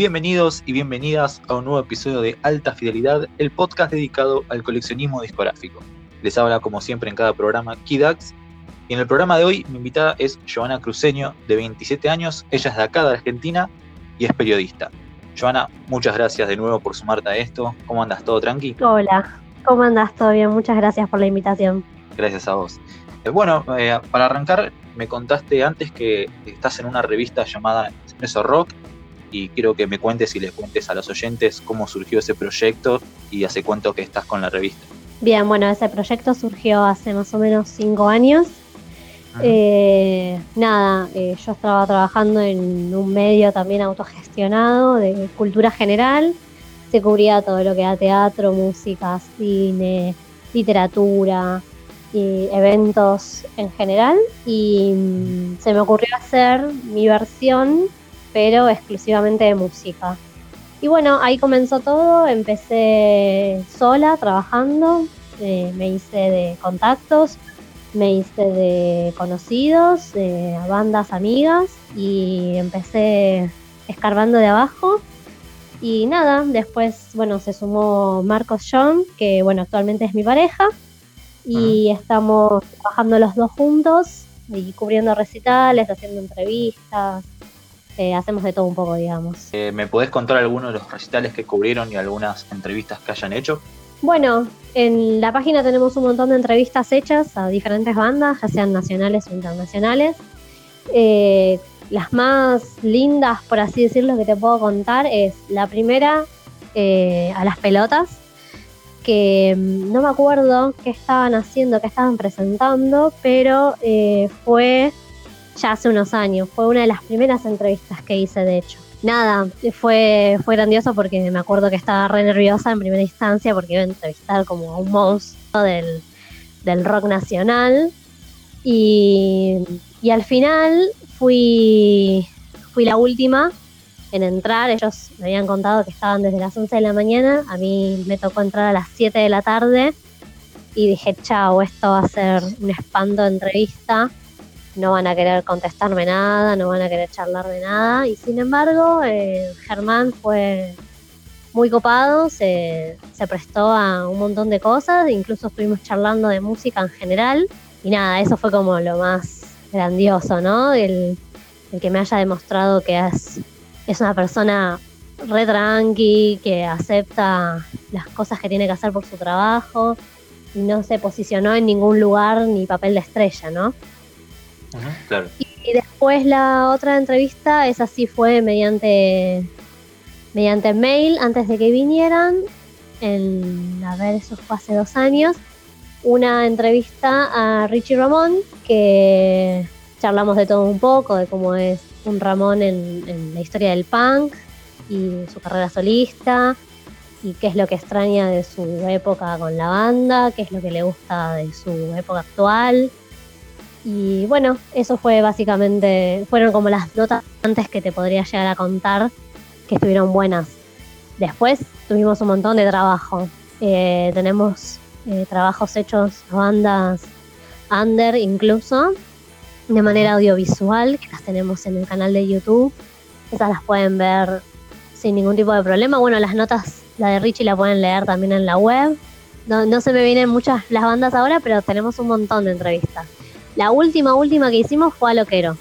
Bienvenidos y bienvenidas a un nuevo episodio de Alta Fidelidad, el podcast dedicado al coleccionismo discográfico. Les habla como siempre en cada programa Kidax. Y en el programa de hoy mi invitada es Joana Cruceño, de 27 años. Ella es de acá, de Argentina, y es periodista. Joana, muchas gracias de nuevo por sumarte a esto. ¿Cómo andas? ¿Todo tranqui? Hola, ¿cómo andas? ¿Todo bien? Muchas gracias por la invitación. Gracias a vos. Eh, bueno, eh, para arrancar, me contaste antes que estás en una revista llamada Expreso Rock y quiero que me cuentes y le cuentes a los oyentes cómo surgió ese proyecto y hace cuánto que estás con la revista. Bien, bueno, ese proyecto surgió hace más o menos cinco años. Eh, nada, eh, yo estaba trabajando en un medio también autogestionado de cultura general. Se cubría todo lo que era teatro, música, cine, literatura, y eventos en general. Y mm, se me ocurrió hacer mi versión pero exclusivamente de música. Y bueno, ahí comenzó todo, empecé sola trabajando, eh, me hice de contactos, me hice de conocidos, de bandas amigas y empecé escarbando de abajo. Y nada, después, bueno, se sumó Marcos John, que bueno, actualmente es mi pareja, y estamos trabajando los dos juntos y cubriendo recitales, haciendo entrevistas, eh, hacemos de todo un poco, digamos. Eh, ¿Me podés contar algunos de los recitales que cubrieron y algunas entrevistas que hayan hecho? Bueno, en la página tenemos un montón de entrevistas hechas a diferentes bandas, ya sean nacionales o internacionales. Eh, las más lindas, por así decirlo, que te puedo contar es la primera a las pelotas, que mm, no me acuerdo qué estaban haciendo, qué estaban presentando, pero fue ya hace unos años. Fue una de las primeras entrevistas que hice, de hecho. Nada, fue, fue grandioso porque me acuerdo que estaba re nerviosa en primera instancia porque iba a entrevistar como a un monstruo del, rock nacional. Y, y, al final fui, fui la última en entrar. Ellos me habían contado que estaban desde las 11 de la mañana. A mí me tocó entrar a las 7 de la tarde. Y dije, chao, esto va a ser un espanto de entrevista no van a querer contestarme nada, no van a querer charlar de nada. Y sin embargo, eh, Germán fue muy copado, se, prestó a un montón de cosas, incluso estuvimos charlando de música en general. Y nada, eso fue como lo más grandioso, ¿no? El, el que me haya demostrado que es, es una persona re tranqui, que acepta las cosas que tiene que hacer por su trabajo y no se posicionó en ningún lugar ni papel de estrella, ¿no? Y, después la otra entrevista, esa sí fue mediante, mediante mail antes de que vinieran. En, a ver, eso fue hace dos años. Una entrevista a Richie Ramón, que charlamos de todo un poco, de cómo es un Ramón en, en la historia del punk y su carrera solista, y qué es lo que extraña de su época con la banda, qué es lo que le gusta de su época actual y bueno, eso fue básicamente, fueron como las notas antes que te podría llegar a contar que estuvieron buenas. Después tuvimos un montón de trabajo. Eh, tenemos eh, trabajos hechos bandas under incluso, de manera audiovisual, que las tenemos en el canal de YouTube. Esas las pueden ver sin ningún tipo de problema. Bueno, las notas, la de Richie la pueden leer también en la web. No, no se me vienen muchas las bandas ahora, pero tenemos un montón de entrevistas. La última, última que hicimos fue a Loquero,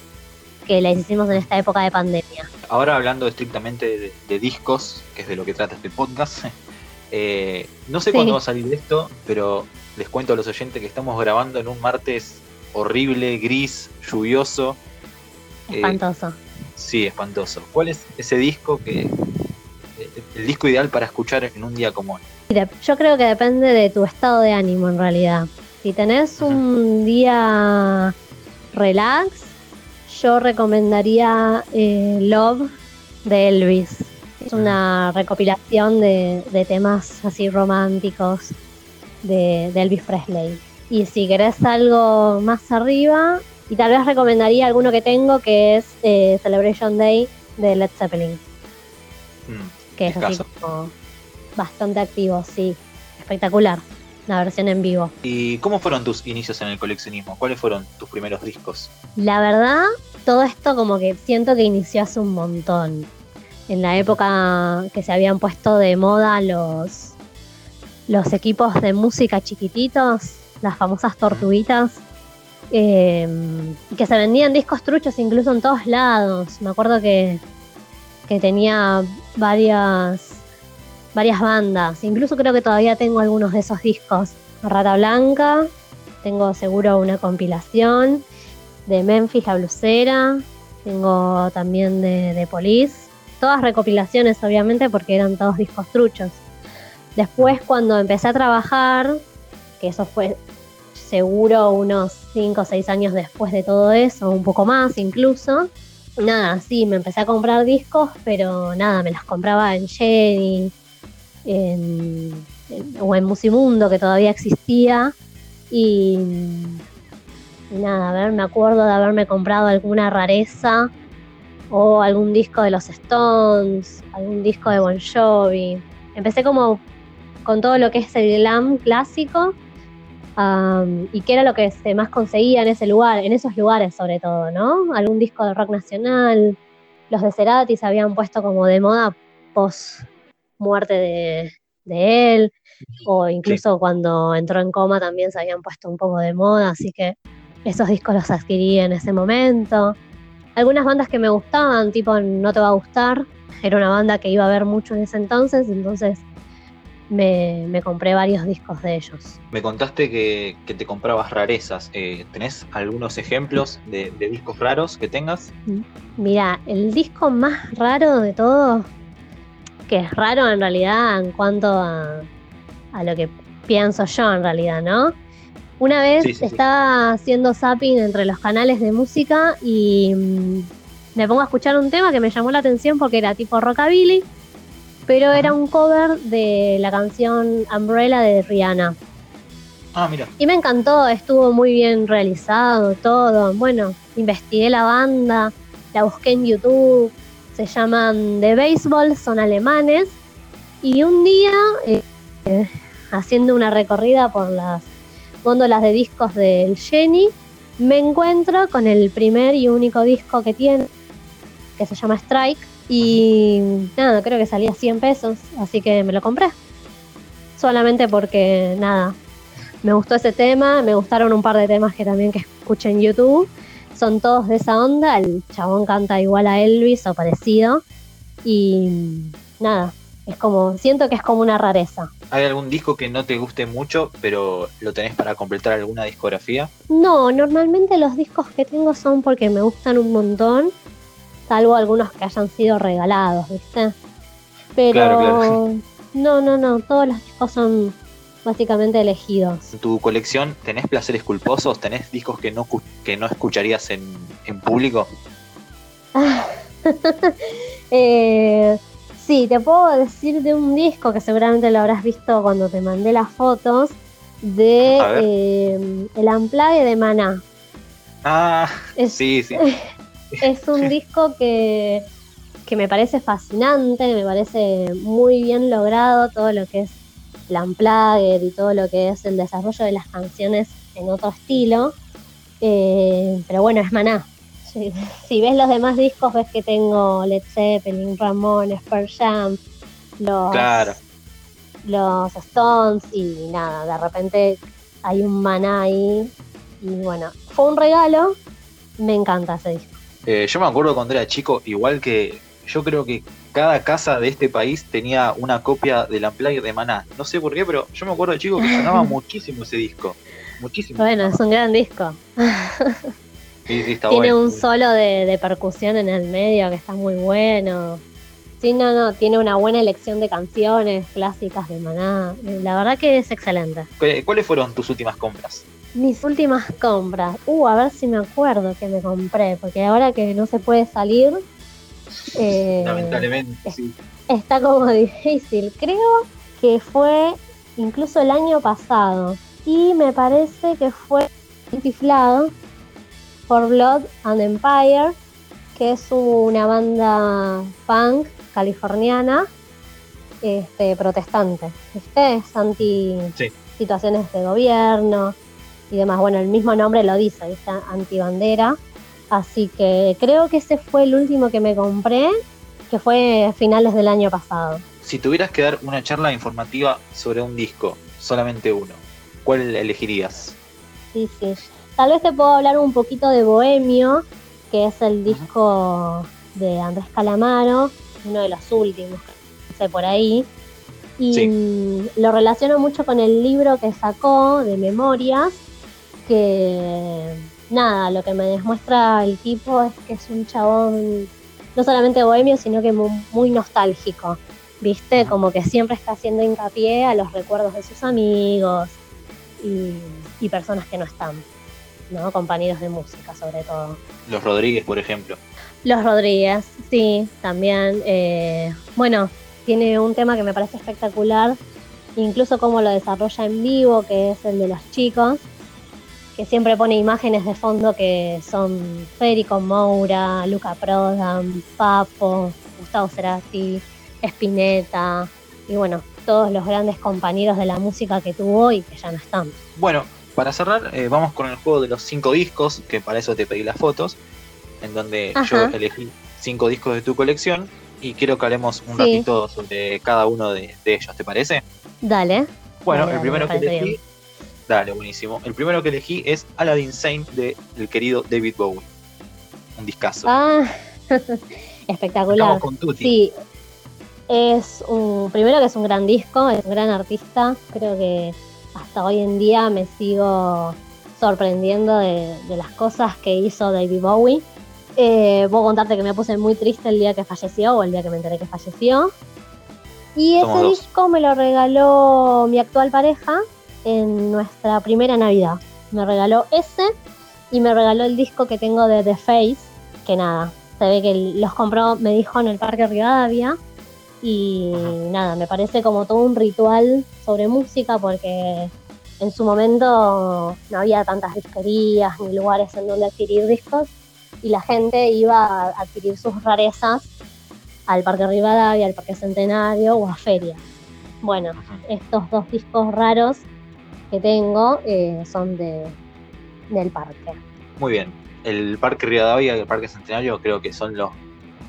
que la hicimos en esta época de pandemia. Ahora hablando estrictamente de, discos, que es de lo que trata este podcast, eh, no sé cuándo va a salir esto, pero les cuento a los oyentes que estamos grabando en un martes horrible, gris, lluvioso. Eh, espantoso. sí, espantoso. ¿Cuál es ese disco que eh, el disco ideal para escuchar en un día como hoy? yo creo que depende de tu estado de ánimo en realidad. Si tenés un día relax, yo recomendaría eh, Love de Elvis. Es una recopilación de, temas así románticos de, Elvis Presley. Y si querés algo más arriba, y tal vez recomendaría alguno que tengo que es eh, Celebration Day de Led Zeppelin. Mm, que es así como bastante activo, sí. Espectacular la versión en vivo. ¿Y cómo fueron tus inicios en el coleccionismo? ¿Cuáles fueron tus primeros discos? La verdad, todo esto como que siento que inició hace un montón. en la época que se habían puesto de moda los, los equipos de música chiquititos, las famosas tortuguitas, em, que se vendían discos truchos incluso en todos lados. Me acuerdo que, que tenía varias, varias bandas, incluso creo que todavía tengo algunos de esos discos. Rata Blanca, tengo seguro una compilación de Memphis la blusera, tengo también de, de Police, todas recopilaciones obviamente porque eran todos discos truchos. Después cuando empecé a trabajar, que eso fue seguro unos 5 o 6 años después de todo eso, un poco más incluso, nada, sí, me empecé a comprar discos, pero nada, me los compraba en Jenny o en Musimundo, que todavía existía, y, nada, a ver, me acuerdo de haberme comprado alguna rareza o algún disco de los Stones, algún disco de Bon Jovi. Empecé como con todo lo que es el glam clásico y que era lo que se más conseguía en ese lugar, en esos lugares sobre todo, ¿no? Algún disco de rock nacional. Los de Cerati se habían puesto como de moda post muerte de, de él o incluso cuando entró en coma también se habían puesto un poco de moda, así que esos discos los adquirí en ese momento. Algunas bandas que me gustaban, tipo No te va a gustar, era una banda que iba a ver mucho en ese entonces, entonces me, compré varios discos de ellos. Me contaste que, te comprabas rarezas. Eh, ¿Tenés algunos ejemplos de, de, discos raros que tengas? Mm, mira, el disco más raro de todo, que es raro en realidad en cuanto a, a lo que pienso yo en realidad, ¿no? Una vez estaba haciendo zapping entre los canales de música y mm, me pongo a escuchar un tema que me llamó la atención porque era tipo rockabilly, pero era un cover de la canción Umbrella de Rihanna. Ah, mira. Y me encantó, estuvo muy bien realizado todo. Bueno, investigué la banda, la busqué en YouTube, se llaman The Baseball, son alemanes. Y un día eh, haciendo una recorrida por las góndolas de discos del Jenny, me encuentro con el primer y único disco que tiene, que se llama Strike, y nada, creo que salía 100 pesos, así que me lo compré. Solamente porque, nada, me gustó ese tema, me gustaron un par de temas que también que escuché en YouTube. Son todos de esa onda, el chabón canta igual a Elvis o parecido. Y nada, es como, siento que es como una rareza. ¿Hay algún disco que no te guste mucho, pero lo tenés para completar alguna discografía? No, normalmente los discos que tengo son porque me gustan un montón, salvo algunos que hayan sido regalados, ¿viste? Pero no, no, no, todos los discos son básicamente elegidos. ¿En tu colección tenés placeres culposos? ¿Tenés discos que no, que no escucharías en, en público? eh, Sí, te puedo decir de un disco que seguramente lo habrás visto cuando te mandé las fotos de eh, El Amplague de Maná. Ah, sí, sí. Es un disco que, que me parece fascinante, me parece muy bien logrado todo lo que es el Unplugged y todo lo que es el desarrollo de las canciones en otro estilo. Eh, pero bueno, es Maná, si ves los demás discos, ves que tengo Led Zeppelin, Ramones, Pearl Jam, los, los Stones y nada, de repente hay un maná ahí. Y bueno, fue un regalo, me encanta ese disco. Eh, yo me acuerdo cuando era chico, igual que yo creo que cada casa de este país tenía una copia del Unplugged de Maná. No sé por qué, pero yo me acuerdo de chico que sonaba muchísimo ese disco. Muchísimo. Bueno, es un gran disco. tiene un solo de, percusión en el medio que está muy bueno. Sí, no, no, tiene una buena elección de canciones clásicas de Maná. La verdad que es excelente. ¿Cuáles fueron tus últimas compras? Mis últimas compras. Uh, a ver si me acuerdo que me compré, porque ahora que no se puede salir. Eh, Lamentablemente, sí. Está como difícil. Creo que fue incluso el año pasado. Y me parece que fue inflado For Blood and Empire, que es una banda punk californiana este, protestante, ¿viste? Es anti situaciones de gobierno y demás. Bueno, el mismo nombre lo dice, dice anti bandera. Así que creo que ese fue el último que me compré. que fue finales del año pasado. Si tuvieras que dar una charla informativa sobre un disco, solamente uno, ¿cuál elegirías? Sí, sí. Tal vez te puedo hablar un poquito de Bohemio, que es el disco de Andrés Calamaro, uno de los últimos, no sé, por ahí. Y lo relaciono mucho con el libro que sacó de memorias, que nada, lo que me demuestra el tipo es que es un chabón no solamente bohemio, sino que muy, nostálgico, ¿viste? Como que siempre está haciendo hincapié a los recuerdos de sus amigos y, personas que no están, ¿no? Compañeros de música, sobre todo. Los Rodríguez, por ejemplo. Los Rodríguez, sí, también. Eh, bueno, tiene un tema que me parece espectacular, incluso cómo lo desarrolla en vivo, que es el de los chicos que siempre pone imágenes de fondo que son Federico Moura, Luca Prodan, Papo, Gustavo Cerati, Spinetta y bueno, todos los grandes compañeros de la música que tuvo y que ya no están. Bueno, para cerrar, eh, vamos con el juego de los cinco discos, que para eso te pedí las fotos, en donde yo elegí cinco discos de tu colección y quiero que hablemos un ratito sobre cada uno de, ellos, ¿te parece? Dale. Bueno, el primero que elegí Dale, buenísimo. El primero que elegí es Aladdin Saint de el querido David Bowie. Un discazo. Ah, espectacular. Sí, es un, primero que es un gran disco, es un gran artista. Creo que hasta hoy en día me sigo sorprendiendo de, las cosas que hizo David Bowie. Eh, puedo contarte que me puse muy triste el día que falleció o el día que me enteré que falleció. Y ese disco me lo regaló mi actual pareja, en nuestra primera Navidad. Me regaló ese y me regaló el disco que tengo de The Face, que nada, se ve que los compró, me dijo, en el Parque Rivadavia. Y nada, me parece como todo un ritual sobre música porque en su momento no había tantas disquerías ni lugares en donde adquirir discos y la gente iba a adquirir sus rarezas al Parque Rivadavia, al Parque Centenario o a ferias. Bueno, estos dos discos raros que tengo eh, son de, del parque. Muy bien. El Parque Rivadavia y el Parque Centenario creo que son los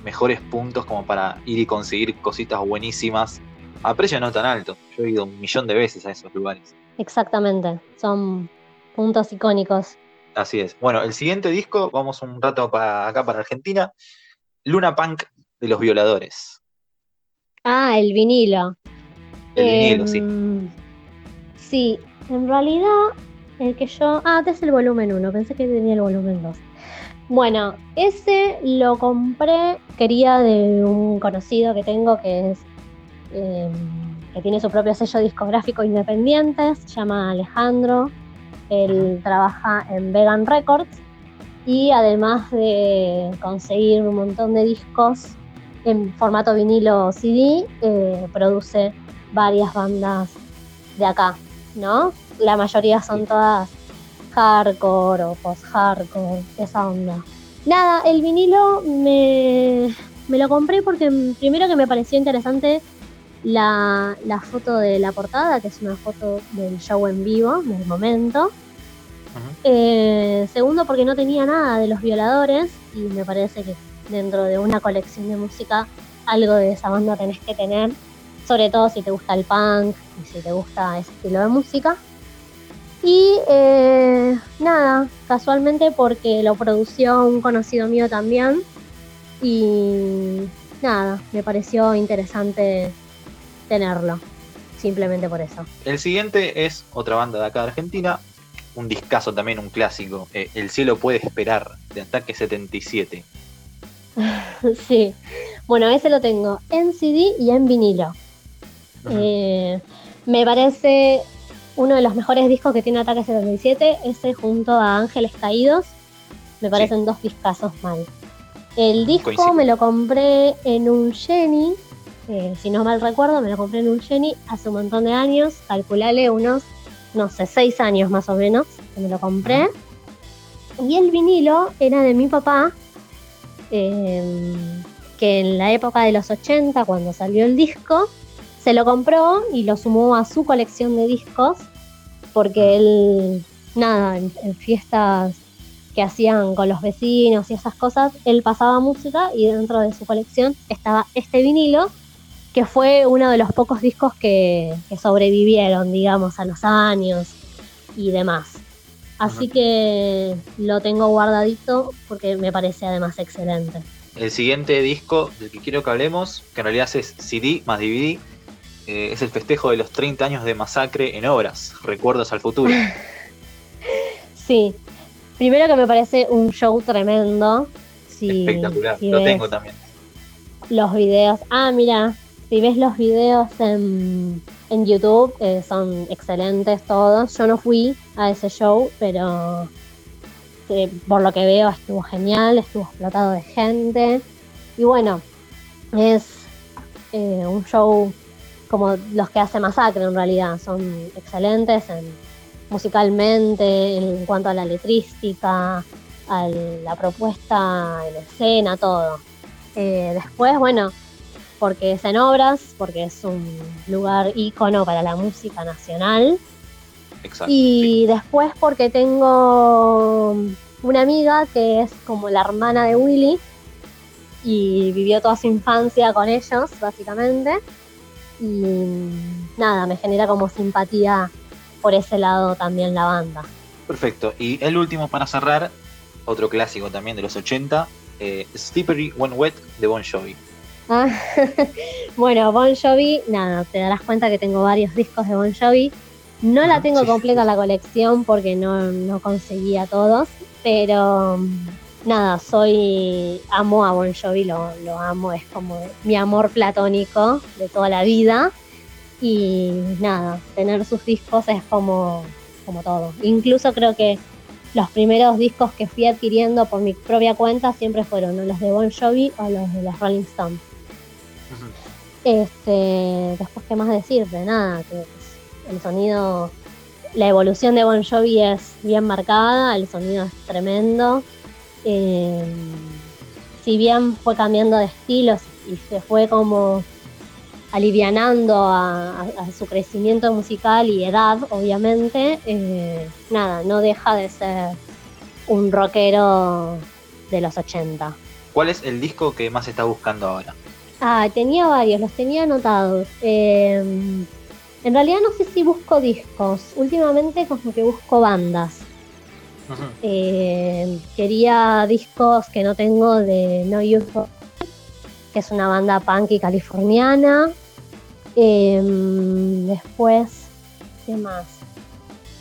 mejores puntos como para ir y conseguir cositas buenísimas a precio no tan alto. Yo he ido un millón de veces a esos lugares. Exactamente, son puntos icónicos. Así es. Bueno, el siguiente disco, vamos un rato para acá para Argentina, Luna Punk de los Violadores. Ah, el vinilo. El vinilo, sí. Em, sí, en realidad, el que yo. Ah, este es el volumen 1, pensé que tenía el volumen 2. Bueno, ese lo compré, quería de un conocido que tengo que es. Em, que tiene su propio sello discográfico independiente, se llama Alejandro. Él trabaja en Vegan Records y además de conseguir un montón de discos en formato vinilo CD, eh, produce varias bandas de acá, ¿no? La mayoría son todas hardcore o post-hardcore, esa onda. Nada, el vinilo me, lo compré porque primero que me pareció interesante la, foto de la portada, que es una foto del show en vivo, del momento. Eh, segundo, porque no tenía nada de los violadores y me parece que dentro de una colección de música algo de esa banda tenés que tener sobre todo si te gusta el punk y si te gusta ese estilo de música. Y eh, nada, casualmente porque lo produció un conocido mío también. Y nada, me pareció interesante tenerlo, simplemente por eso. El siguiente es otra banda de acá de Argentina, un discazo también, un clásico, eh, El cielo puede esperar, de Ataque 77. sí, bueno, ese lo tengo en CD y en vinilo. Eh, me parece uno de los mejores discos que tiene Ataque 77, ese junto a Ángeles Caídos. Me parecen dos discazos mal. El disco me lo compré en un Jenny, eh, si no mal recuerdo, me lo compré en un Jenny hace un montón de años, calculale unos, no sé, seis años más o menos que me lo compré. Y el vinilo era de mi papá, em, que en la época de los 80, cuando salió el disco, se lo compró y lo sumó a su colección de discos porque él, nada, en, fiestas que hacían con los vecinos y esas cosas, él pasaba música y dentro de su colección estaba este vinilo, que fue uno de los pocos discos que, sobrevivieron, digamos, a los años y demás. Así que lo tengo guardadito porque me parece además excelente. El siguiente disco del que quiero que hablemos, que en realidad es CD más DVD, eh, es el festejo de los 30 años de Masacre en Obras, Recuerdos al Futuro. sí, primero que me parece un show tremendo. Espectacular, lo tengo también. Los videos, ah, mira, si ves los videos en, YouTube, eh, son excelentes todos. Yo no fui a ese show, pero eh, por lo que veo estuvo genial, estuvo explotado de gente. Y bueno, es un show como los que hace Masacre en realidad, son excelentes musicalmente, en cuanto a la letrística, a la propuesta en escena, todo. Eh, después, bueno, porque es en obras, porque es un lugar ícono para la música nacional. Exacto, y después porque tengo una amiga que es como la hermana de Willy y vivió toda su infancia con ellos, básicamente y nada, me genera como simpatía por ese lado también la banda. Perfecto. Y el último para cerrar, otro clásico también de los 80, eh, Slippery When Wet de Bon Jovi. Ah, bueno, Bon Jovi, nada, te darás cuenta que tengo varios discos de Bon Jovi. No la tengo completa la colección porque no, no conseguía todos, pero nada, soy, amo a Bon Jovi, lo, amo, es como mi amor platónico de toda la vida. Y nada, tener sus discos es como, como todo. Incluso creo que los primeros discos que fui adquiriendo por mi propia cuenta siempre fueron los de Bon Jovi o los de los Rolling Stones. Este, después, ¿qué más decirte? Nada, que el sonido, la evolución de Bon Jovi es bien marcada, el sonido es tremendo. Eh, si bien fue cambiando de estilos y se fue como alivianando a, su crecimiento musical y edad, obviamente, eh, nada, no deja de ser un rockero de los 80. ¿Cuál es el disco que más está buscando ahora? Ah, tenía varios, los tenía anotados. Eh, en realidad no sé si busco discos, últimamente como que busco bandas. Eh, quería discos que no tengo de No Use que es una banda punk y californiana. Em, después, ¿qué más?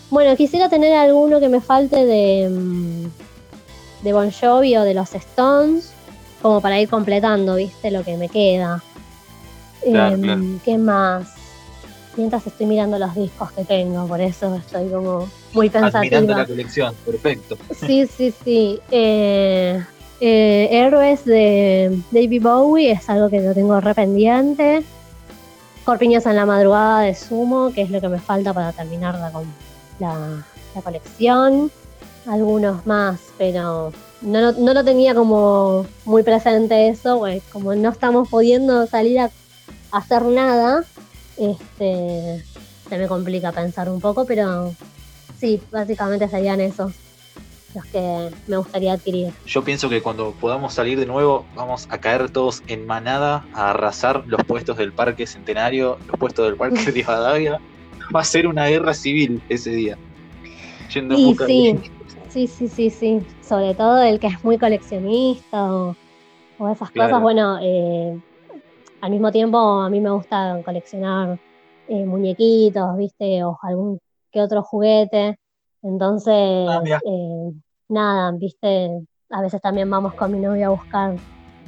Bueno, quisiera tener alguno que me falte de, em, de Bon Jovi o de los Stones, como para ir completando, ¿viste? Lo que me queda. Em, ¿Qué más? Mientras estoy mirando los discos que tengo, por eso estoy como muy pensativa. Mirando la colección, perfecto. Sí, sí, sí. Eh, eh, Héroes de David Bowie es algo que lo tengo rependiente. Corpiñas en la madrugada de Sumo, que es lo que me falta para terminar la, la, colección. Algunos más, pero no, no, lo tenía como muy presente eso, pues como no estamos pudiendo salir a hacer nada, este, se me complica pensar un poco, pero sí, básicamente serían esos los que me gustaría adquirir. Yo pienso que cuando podamos salir de nuevo vamos a caer todos en manada a arrasar los puestos del Parque Centenario, los puestos del Parque de Rivadavia. Va a ser una guerra civil ese día. sí, sí, sí, sí, sí, Sobre todo el que es muy coleccionista o, esas cosas. Bueno, eh, al mismo tiempo, a mí me gusta coleccionar eh, muñequitos, ¿viste? O algún que otro juguete. Entonces, ah, eh, nada, ¿viste? A veces también vamos con mi novia a buscar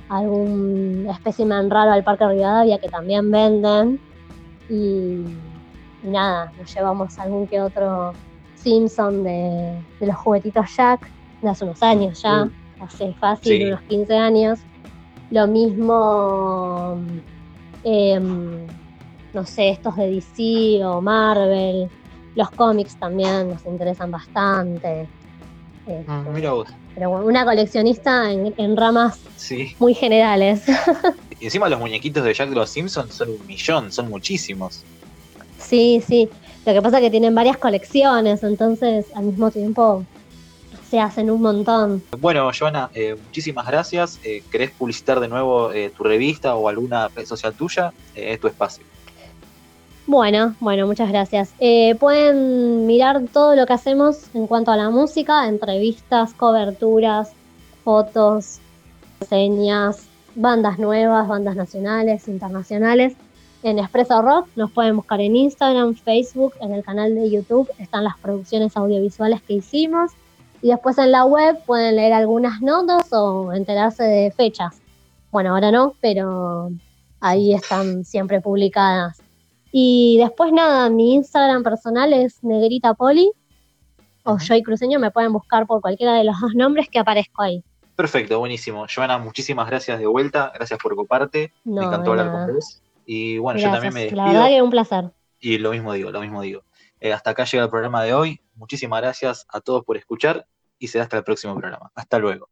algún espécimen raro al Parque Rivadavia que también venden. Y, nada, nos llevamos algún que otro Simpson de, los juguetitos Jack de hace unos años ya, hace fácil, unos 15 años. Lo mismo, em, no sé, estos de DC o Marvel. Los cómics también nos interesan bastante. Ah, mira vos. Pero una coleccionista en, ramas muy generales. Y encima los muñequitos de Jack de los Simpsons son un millón, son muchísimos. Sí, sí. Lo que pasa es que tienen varias colecciones, entonces al mismo tiempo se hacen un montón. Bueno, Joana, eh, muchísimas gracias. Eh, ¿Querés publicitar de nuevo eh, tu revista o alguna red social tuya? es tu espacio. Bueno, bueno, muchas gracias. pueden mirar todo lo que hacemos en cuanto a la música, entrevistas, coberturas, fotos, reseñas, bandas nuevas, bandas nacionales, internacionales. En Expreso Rock nos pueden buscar en Instagram, Facebook, en el canal de YouTube están las producciones audiovisuales que hicimos. Y después en la web pueden leer algunas notas o enterarse de fechas. Bueno, ahora no, pero ahí están siempre publicadas. Y después nada, mi Instagram personal es Negrita Poli o Joy Cruceño, me pueden buscar por cualquiera de los dos nombres que aparezco ahí. Perfecto, buenísimo. Joana, muchísimas gracias de vuelta, gracias por ocuparte, me encantó hablar con vos. Y bueno, yo también me despido. La verdad que un placer. Y lo mismo digo, lo mismo digo. Eh, hasta acá llega el programa de hoy. Muchísimas gracias a todos por escuchar y será hasta el próximo programa. Hasta luego.